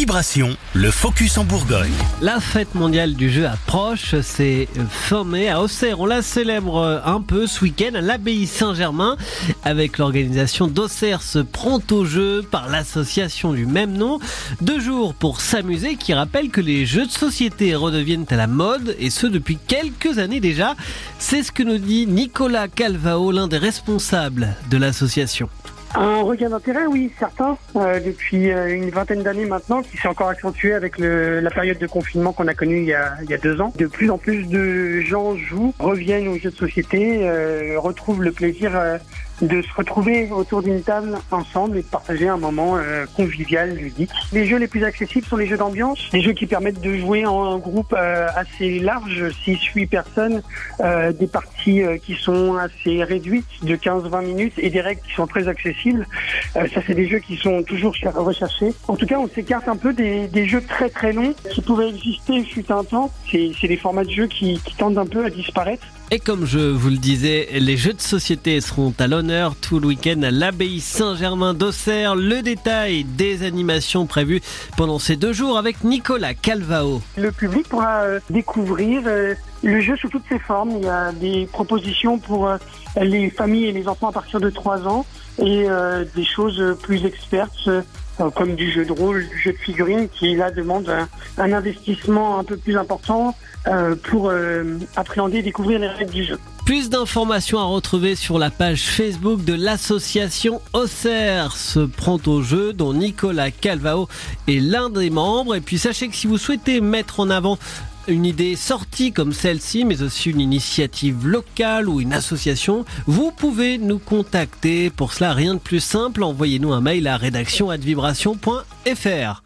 Vibration, le focus en Bourgogne. La fête mondiale du jeu approche, c'est mai à Auxerre. On la célèbre un peu ce week-end à l'abbaye Saint-Germain avec l'organisation d'Auxerre se prend au jeu par l'association du même nom. Deux jours pour s'amuser qui rappelle que les jeux de société redeviennent à la mode et ce depuis quelques années déjà. C'est ce que nous dit Nicolas Calvao, l'un des responsables de l'association. Un regain d'intérêt, oui, certain, euh, depuis euh, une vingtaine d'années maintenant, qui s'est encore accentué avec le, la période de confinement qu'on a connue il y a, il y a deux ans. De plus en plus de gens jouent, reviennent aux jeux de société, euh, retrouvent le plaisir euh, de se retrouver autour d'une table ensemble et de partager un moment euh, convivial, ludique. Les jeux les plus accessibles sont les jeux d'ambiance, les jeux qui permettent de jouer en groupe euh, assez large, 6-8 personnes, euh, des parties euh, qui sont assez réduites, de 15-20 minutes, et des règles qui sont très accessibles. Euh, ça, c'est des jeux qui sont toujours cher- recherchés. En tout cas, on s'écarte un peu des, des jeux très très longs qui pouvaient exister fut un temps. C'est c'est des formats de jeux qui, qui tendent un peu à disparaître. Et comme je vous le disais, les jeux de société seront à l'honneur tout le week-end à l'abbaye Saint-Germain d'Auxerre. Le détail des animations prévues pendant ces deux jours avec Nicolas Calvao. Le public pourra euh, découvrir euh, le jeu sous toutes ses formes. Il y a des propositions pour euh, les familles et les enfants à partir de 3 ans et des choses plus expertes comme du jeu de rôle, du jeu de figurines qui là demande un, investissement un peu plus important euh, pour euh, appréhender et découvrir les règles du jeu. Plus d'informations à retrouver sur la page Facebook de l'association Auxerre se prend au jeu dont Nicolas Calvao est l'un des membres. Et puis sachez que si vous souhaitez mettre en avant une idée sortie comme celle-ci, mais aussi une initiative locale ou une association, vous pouvez nous contacter. Pour cela, rien de plus simple, envoyez-nous un mail à rédaction@vibration.fr.